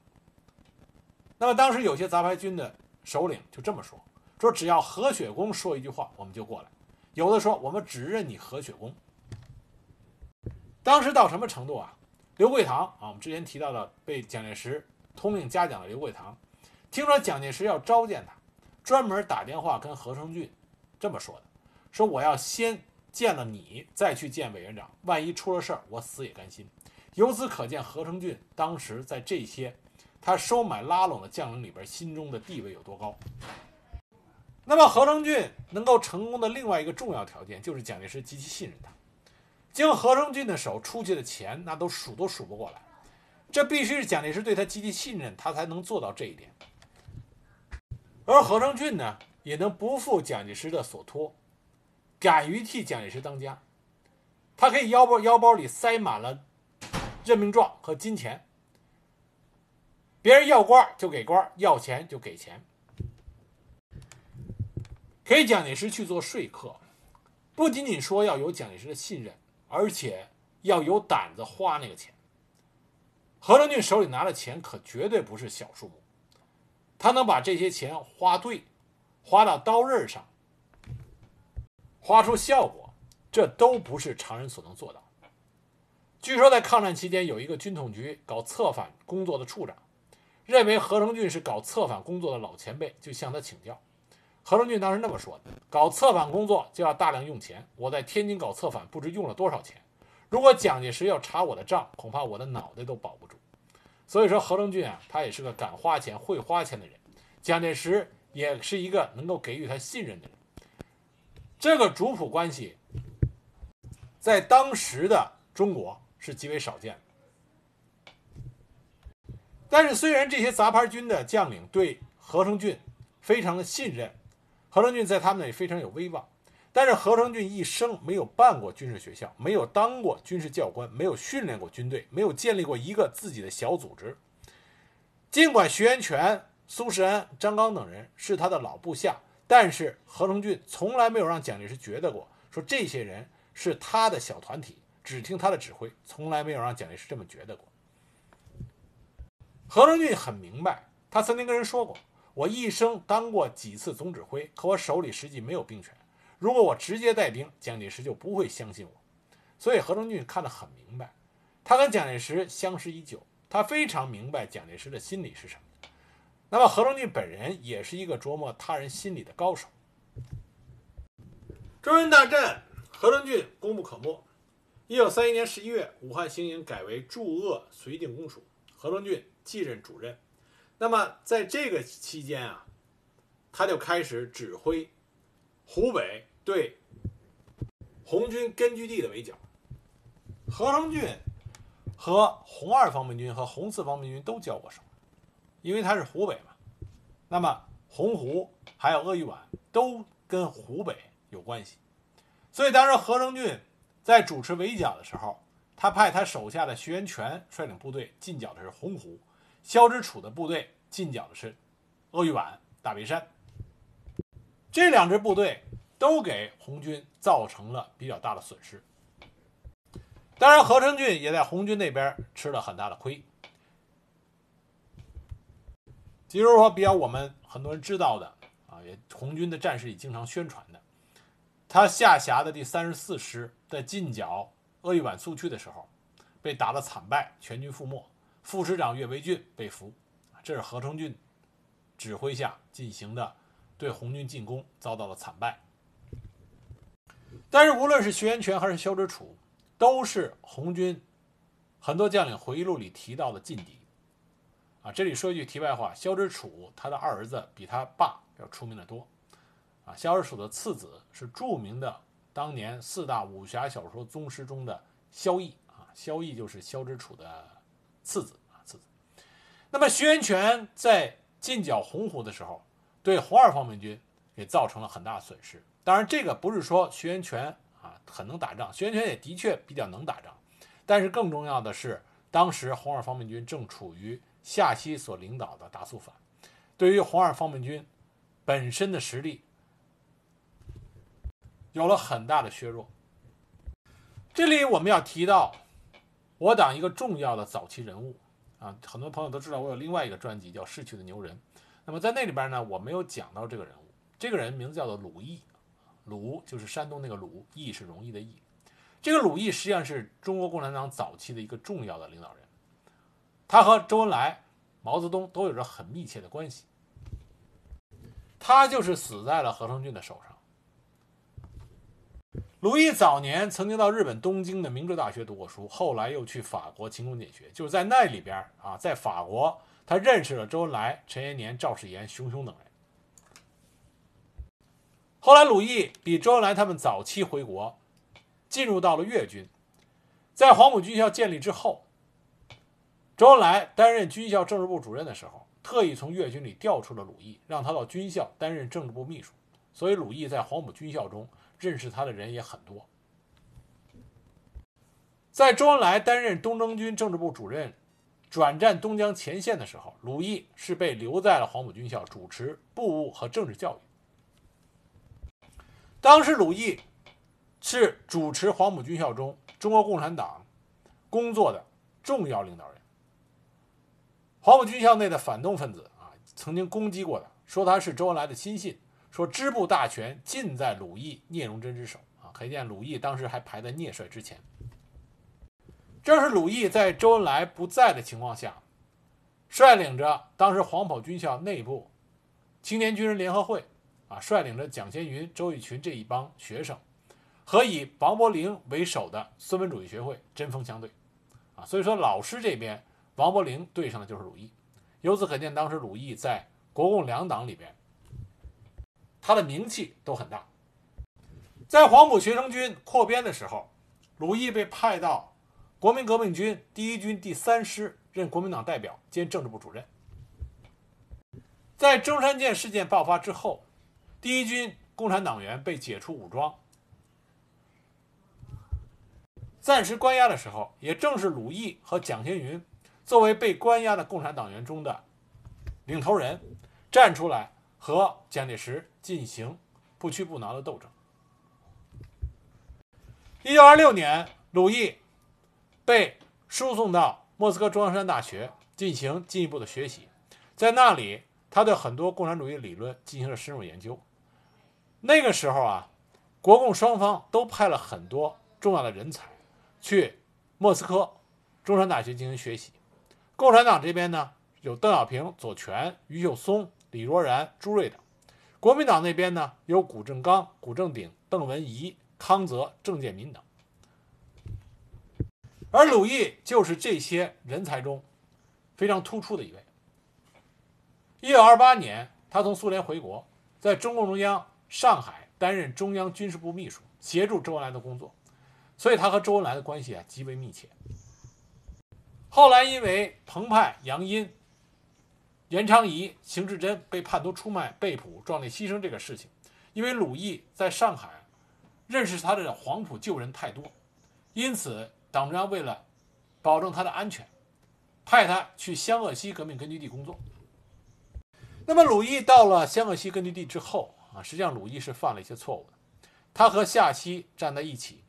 那么当时有些杂牌军的首领就这么说：“说只要何雪公说一句话，我们就过来。”有的说：“我们只认你何雪公。”当时到什么程度啊？刘桂堂啊，我们之前提到的被蒋介石通令嘉奖的刘桂堂，听说蒋介石要召见他，专门打电话跟何成俊这么说的：“说我要先。”见了你再去见委员长，万一出了事儿，我死也甘心。由此可见，何成俊当时在这些他收买拉拢的将领里边，心中的地位有多高。那么，何成俊能够成功的另外一个重要条件，就是蒋介石极其信任他。经何成俊的手出去的钱，那都数都数不过来。这必须是蒋介石对他极其信任，他才能做到这一点。而何成俊呢，也能不负蒋介石的所托。敢于替蒋介石当家，他可以腰包腰包里塞满了任命状和金钱，别人要官就给官，要钱就给钱，给蒋介石去做说客，不仅仅说要有蒋介石的信任，而且要有胆子花那个钱。何成俊手里拿的钱可绝对不是小数目，他能把这些钱花对，花到刀刃上。花出效果，这都不是常人所能做到。据说在抗战期间，有一个军统局搞策反工作的处长，认为何成俊是搞策反工作的老前辈，就向他请教。何成俊当时那么说的：“搞策反工作就要大量用钱，我在天津搞策反，不知用了多少钱。如果蒋介石要查我的账，恐怕我的脑袋都保不住。”所以说，何成俊啊，他也是个敢花钱、会花钱的人。蒋介石也是一个能够给予他信任的人。这个主仆关系，在当时的中国是极为少见的。但是，虽然这些杂牌军的将领对何成俊非常的信任，何成俊在他们那里非常有威望，但是何成俊一生没有办过军事学校，没有当过军事教官，没有训练过军队，没有建立过一个自己的小组织。尽管徐源泉、苏世安、张刚等人是他的老部下。但是何成俊从来没有让蒋介石觉得过，说这些人是他的小团体，只听他的指挥，从来没有让蒋介石这么觉得过。何成俊很明白，他曾经跟人说过：“我一生当过几次总指挥，可我手里实际没有兵权。如果我直接带兵，蒋介石就不会相信我。”所以何成俊看得很明白，他跟蒋介石相识已久，他非常明白蒋介石的心理是什么。那么何成俊本人也是一个琢磨他人心理的高手。中原大战，何成俊功不可没。一九三一年十一月，武汉行营改为驻鄂绥靖公署，何成俊继任主任。那么在这个期间啊，他就开始指挥湖北对红军根据地的围剿。何成俊和红二方面军和红四方面军都交过手。因为他是湖北嘛，那么洪湖还有鄂豫皖都跟湖北有关系，所以当时何成俊在主持围剿的时候，他派他手下的徐源泉率领部队进剿的是洪湖，肖之楚的部队进剿的是鄂豫皖大别山，这两支部队都给红军造成了比较大的损失。当然，何成俊也在红军那边吃了很大的亏。比如说比较我们很多人知道的啊，也红军的战士里经常宣传的，他下辖的第三十四师在进剿鄂豫皖苏区的时候，被打得惨败，全军覆没，副师长岳维俊被俘，这是何成俊指挥下进行的对红军进攻，遭到了惨败。但是无论是徐源泉还是萧之楚，都是红军很多将领回忆录里提到的劲敌。啊，这里说一句题外话，萧之楚他的二儿子比他爸要出名的多。啊，萧之楚的次子是著名的当年四大武侠小说宗师中的萧绎。啊，萧绎就是萧之楚的次子啊，次子。那么徐源泉在进剿洪湖的时候，对红二方面军也造成了很大损失。当然，这个不是说徐源泉啊很能打仗，徐源泉也的确比较能打仗，但是更重要的是，当时红二方面军正处于夏曦所领导的大肃反，对于红二方面军本身的实力有了很大的削弱。这里我们要提到我党一个重要的早期人物啊，很多朋友都知道我有另外一个专辑叫《逝去的牛人》，那么在那里边呢，我没有讲到这个人物，这个人名字叫做鲁毅。鲁就是山东那个鲁，毅是容易的毅。这个鲁毅实际上是中国共产党早期的一个重要的领导人，他和周恩来、毛泽东都有着很密切的关系。他就是死在了何成俊的手上。鲁毅早年曾经到日本东京的明治大学读过书，后来又去法国勤工俭学，就是在那里边啊，在法国他认识了周恩来、陈延年、赵世炎、熊雄等人。后来，鲁毅比周恩来他们早期回国，进入到了粤军。在黄埔军校建立之后，周恩来担任军校政治部主任的时候，特意从粤军里调出了鲁毅，让他到军校担任政治部秘书。所以，鲁毅在黄埔军校中认识他的人也很多。在周恩来担任东征军政治部主任，转战东江前线的时候，鲁毅是被留在了黄埔军校主持部务和政治教育。当时，鲁毅是主持黄埔军校中中国共产党工作的重要领导人。黄埔军校内的反动分子啊，曾经攻击过他，说他是周恩来的亲信，说支部大权尽在鲁毅、聂荣臻之手啊。可见鲁毅当时还排在聂帅之前。正是鲁毅在周恩来不在的情况下，率领着当时黄埔军校内部青年军人联合会。啊，率领着蒋先云、周逸群这一帮学生，和以王伯龄为首的孙文主义学会针锋相对。啊，所以说老师这边王伯龄对上的就是鲁毅。由此可见，当时鲁毅在国共两党里边，他的名气都很大。在黄埔学生军扩编的时候，鲁毅被派到国民革命军第一军第三师任国民党代表兼政治部主任。在中山舰事件爆发之后。第一军共产党员被解除武装，暂时关押的时候，也正是鲁毅和蒋先云作为被关押的共产党员中的领头人，站出来和蒋介石进行不屈不挠的斗争。一九二六年，鲁毅被输送到莫斯科中央山大学进行进一步的学习，在那里，他对很多共产主义理论进行了深入研究。那个时候啊，国共双方都派了很多重要的人才去莫斯科中山大学进行学习。共产党这边呢，有邓小平、左权、余秀松、李若然、朱瑞等；国民党那边呢，有谷正刚、谷正鼎、邓文仪、康泽、郑介民等。而鲁毅就是这些人才中非常突出的一位。一九二八年，他从苏联回国，在中共中央。上海担任中央军事部秘书，协助周恩来的工作，所以他和周恩来的关系啊极为密切。后来因为彭湃、杨殷、严昌仪、邢志珍被叛徒出卖、被捕、壮烈牺牲这个事情，因为鲁毅在上海认识他的黄埔旧人太多，因此党中央为了保证他的安全，派他去湘鄂西革命根据地工作。那么鲁毅到了湘鄂西根据地之后。啊，实际上鲁毅是犯了一些错误的。他和夏曦站在一起，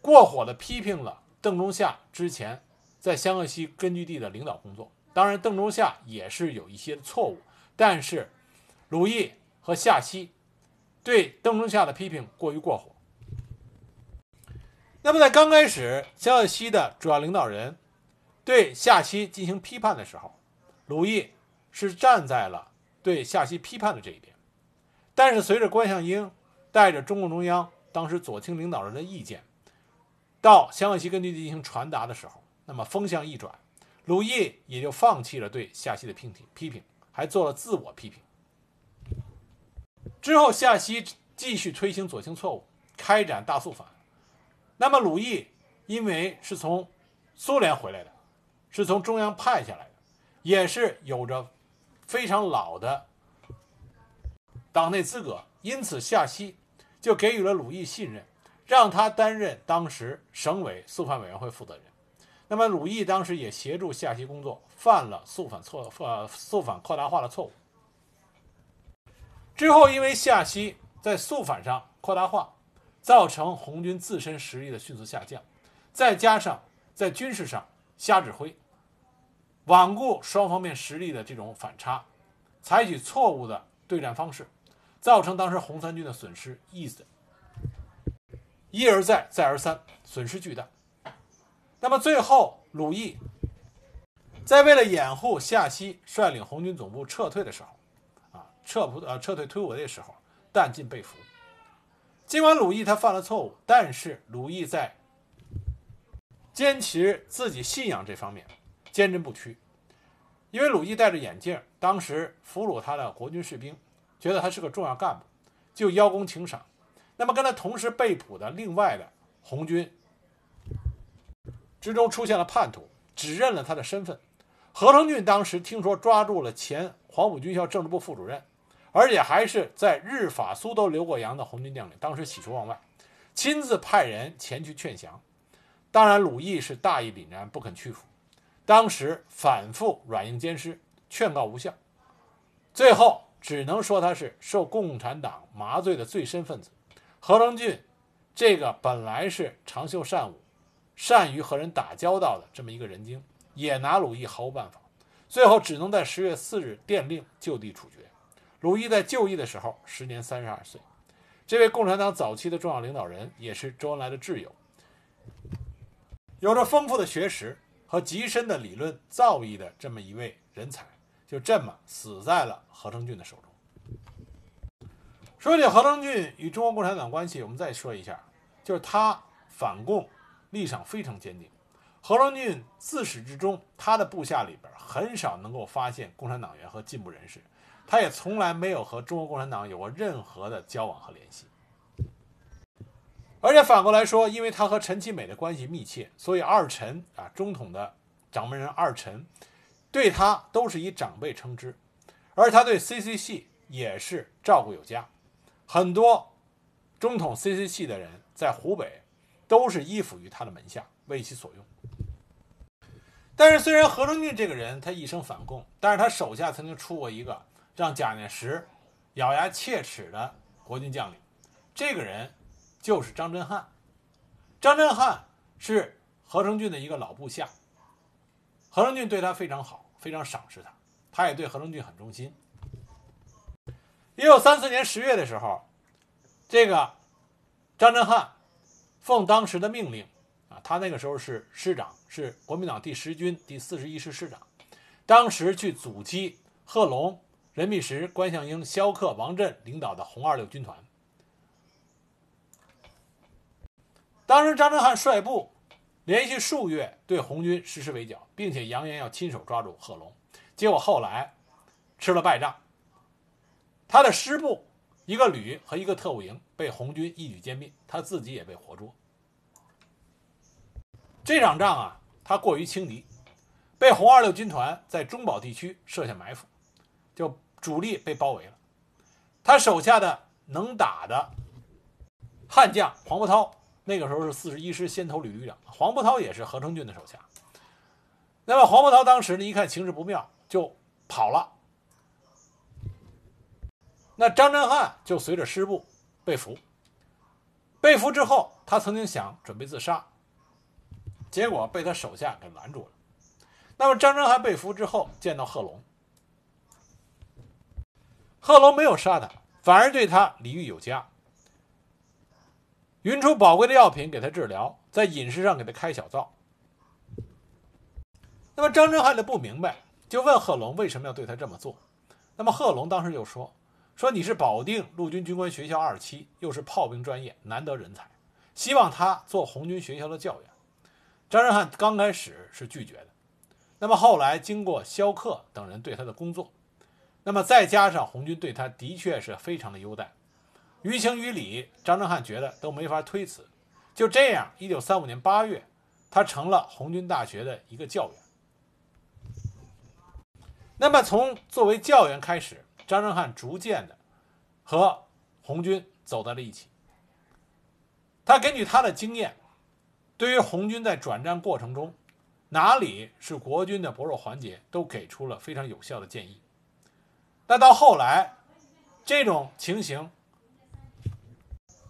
过火的批评了邓中夏之前在湘鄂西根据地的领导工作。当然，邓中夏也是有一些错误，但是鲁毅和夏曦对邓中夏的批评过于过火。那么，在刚开始，江夏西的主要领导人对夏曦进行批判的时候，鲁毅是站在了对夏曦批判的这一边。但是，随着关向应带着中共中央当时左倾领导人的意见到湘鄂西根据地进行传达的时候，那么风向一转，鲁毅也就放弃了对夏曦的批评，批评还做了自我批评。之后，夏曦继续推行左倾错误，开展大肃反。那么，鲁毅因为是从苏联回来的，是从中央派下来的，也是有着非常老的党内资格，因此夏曦就给予了鲁毅信任，让他担任当时省委肃反委员会负责人。那么，鲁毅当时也协助夏曦工作，犯了肃反错呃肃反扩大化的错误。之后，因为夏曦在肃反上扩大化，造成红军自身实力的迅速下降，再加上在军事上瞎指挥，罔顾双方面实力的这种反差，采取错误的对战方式，造成当时红三军的损失一一而再再而三，损失巨大。那么最后，鲁毅在为了掩护夏曦率领红军总部撤退的时候。啊撤不呃撤退突围的时候，弹尽被俘。尽管鲁毅他犯了错误，但是鲁毅在坚持自己信仰这方面坚贞不屈。因为鲁毅戴着眼镜，当时俘虏他的国军士兵觉得他是个重要干部，就邀功请赏。那么跟他同时被捕的另外的红军之中出现了叛徒，指认了他的身份。何成俊当时听说抓住了前黄埔军校政治部副主任。而且还是在日法苏都留过洋的红军将领，当时喜出望外，亲自派人前去劝降。当然，鲁毅是大义凛然，不肯屈服。当时反复软硬兼施，劝告无效，最后只能说他是受共产党麻醉的最深分子。何成俊这个本来是长袖善舞、善于和人打交道的这么一个人精，也拿鲁毅毫无办法。最后只能在十月四日电令就地处决。鲁毅在就义的时候，时年三十二岁。这位共产党早期的重要领导人，也是周恩来的挚友，有着丰富的学识和极深的理论造诣的这么一位人才，就这么死在了何成俊的手中。说起何成俊与中国共产党关系，我们再说一下，就是他反共立场非常坚定。何成俊自始至终，他的部下里边很少能够发现共产党员和进步人士。他也从来没有和中国共产党有过任何的交往和联系，而且反过来说，因为他和陈其美的关系密切，所以二陈啊，中统的掌门人二陈，对他都是以长辈称之，而他对 CC 系也是照顾有加，很多中统 CC 系的人在湖北都是依附于他的门下，为其所用。但是，虽然何成俊这个人他一生反共，但是他手下曾经出过一个。让蒋介石咬牙切齿的国军将领，这个人就是张真汉。张真汉是何成俊的一个老部下，何成俊对他非常好，非常赏识他，他也对何成俊很忠心。一九三四年十月的时候，这个张真汉奉当时的命令啊，他那个时候是师长，是国民党第十军第四十一师师长，当时去阻击贺龙。任弼时、关向应、萧克、王震领导的红二六军团，当时张震汉率部连续数月对红军实施围剿，并且扬言要亲手抓住贺龙，结果后来吃了败仗。他的师部一个旅和一个特务营被红军一举歼灭，他自己也被活捉。这场仗啊，他过于轻敌，被红二六军团在中保地区设下埋伏，就。主力被包围了，他手下的能打的悍将黄伯韬，那个时候是四十一师先头旅旅长，黄伯韬也是何成俊的手下。那么黄伯韬当时呢，一看形势不妙，就跑了。那张真汉就随着师部被俘，被俘之后，他曾经想准备自杀，结果被他手下给拦住了。那么张真汉被俘之后，见到贺龙，贺龙没有杀他，反而对他礼遇有加，匀出宝贵的药品给他治疗，在饮食上给他开小灶。那么张真汉就不明白，就问贺龙为什么要对他这么做。那么贺龙当时就说：“说你是保定陆军军官学校二期，又是炮兵专业，难得人才，希望他做红军学校的教员。”张真汉刚开始是拒绝的，那么后来经过萧克等人对他的工作，那么再加上红军对他的确是非常的优待，于情于理，张真汉觉得都没法推辞。就这样，一九三五年八月，他成了红军大学的一个教员。那么从作为教员开始，张真汉逐渐的和红军走在了一起。他根据他的经验，对于红军在转战过程中哪里是国军的薄弱环节，都给出了非常有效的建议。那到后来，这种情形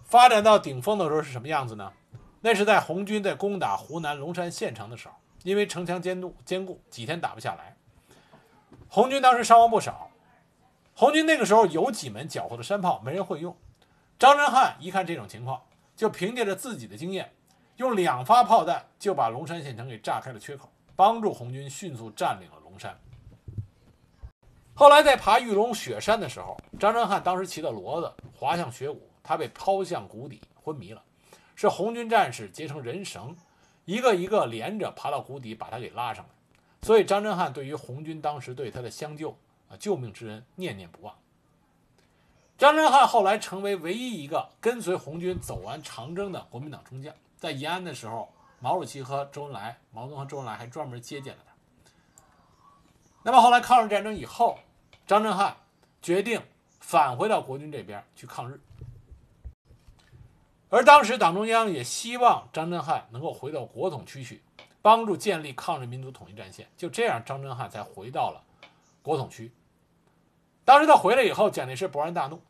发展到顶峰的时候是什么样子呢？那是在红军在攻打湖南龙山县城的时候，因为城墙坚固，坚固几天打不下来。红军当时伤亡不少，红军那个时候有几门缴获的山炮没人会用。张震汉一看这种情况，就凭借着自己的经验，用两发炮弹就把龙山县城给炸开了缺口，帮助红军迅速占领了龙山。后来在爬玉龙雪山的时候，张震汉当时骑的骡子滑向雪谷，他被抛向谷底昏迷了，是红军战士结成人绳，一个一个连着爬到谷底把他给拉上来。所以张震汉对于红军当时对他的相救啊救命之恩念念不忘。张真汉后来成为唯一一个跟随红军走完长征的国民党中将，在延安的时候，毛主席和周恩来，毛泽东和周恩来还专门接见了他。那么后来抗日战争以后，张真汉决定返回到国军这边去抗日，而当时党中央也希望张真汉能够回到国统区去。帮助建立抗日民族统一战线，就这样，张真汉才回到了国统区。当时他回来以后，蒋介石勃然大怒，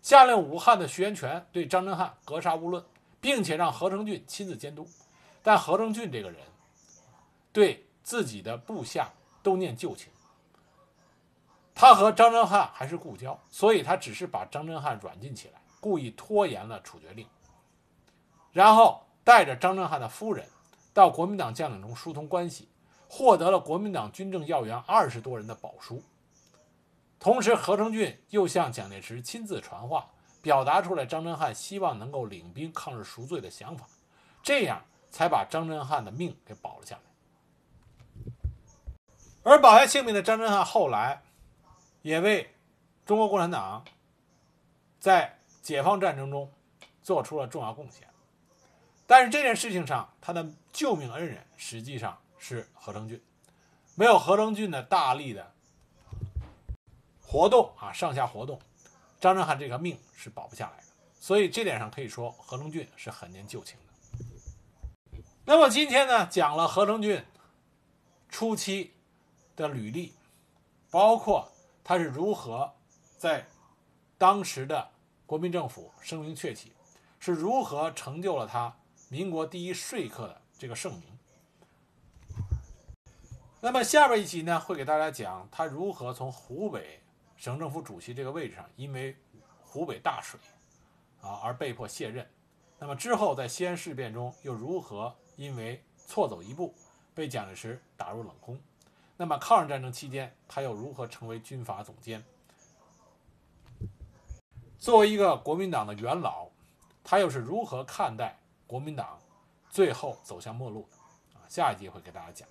下令武汉的徐源泉对张真汉格杀勿论，并且让何成俊亲自监督。但何成俊这个人对自己的部下都念旧情，他和张真汉还是故交，所以他只是把张真汉软禁起来，故意拖延了处决令，然后带着张真汉的夫人。到国民党将领中疏通关系，获得了国民党军政要员二十多人的保书。同时，何成俊又向蒋介石亲自传话，表达出来张真汉希望能够领兵抗日赎罪的想法，这样才把张真汉的命给保了下来。而保下性命的张真汉后来也为中国共产党在解放战争中做出了重要贡献。但是这件事情上，他的救命恩人实际上是何成俊，没有何成俊的大力的活动啊，上下活动，张真汉这个命是保不下来的。所以这点上可以说，何成俊是很念旧情的。那么今天呢，讲了何成俊初期的履历，包括他是如何在当时的国民政府声名鹊起，是如何成就了他。民国第一说客的这个盛名。那么下边一集呢，会给大家讲他如何从湖北省政府主席这个位置上，因为湖北大水啊而被迫卸任。那么之后在西安事变中又如何因为错走一步被蒋介石打入冷宫？那么抗日战争期间他又如何成为军阀总监？作为一个国民党的元老，他又是如何看待？国民党最后走向末路啊！下一集会给大家讲。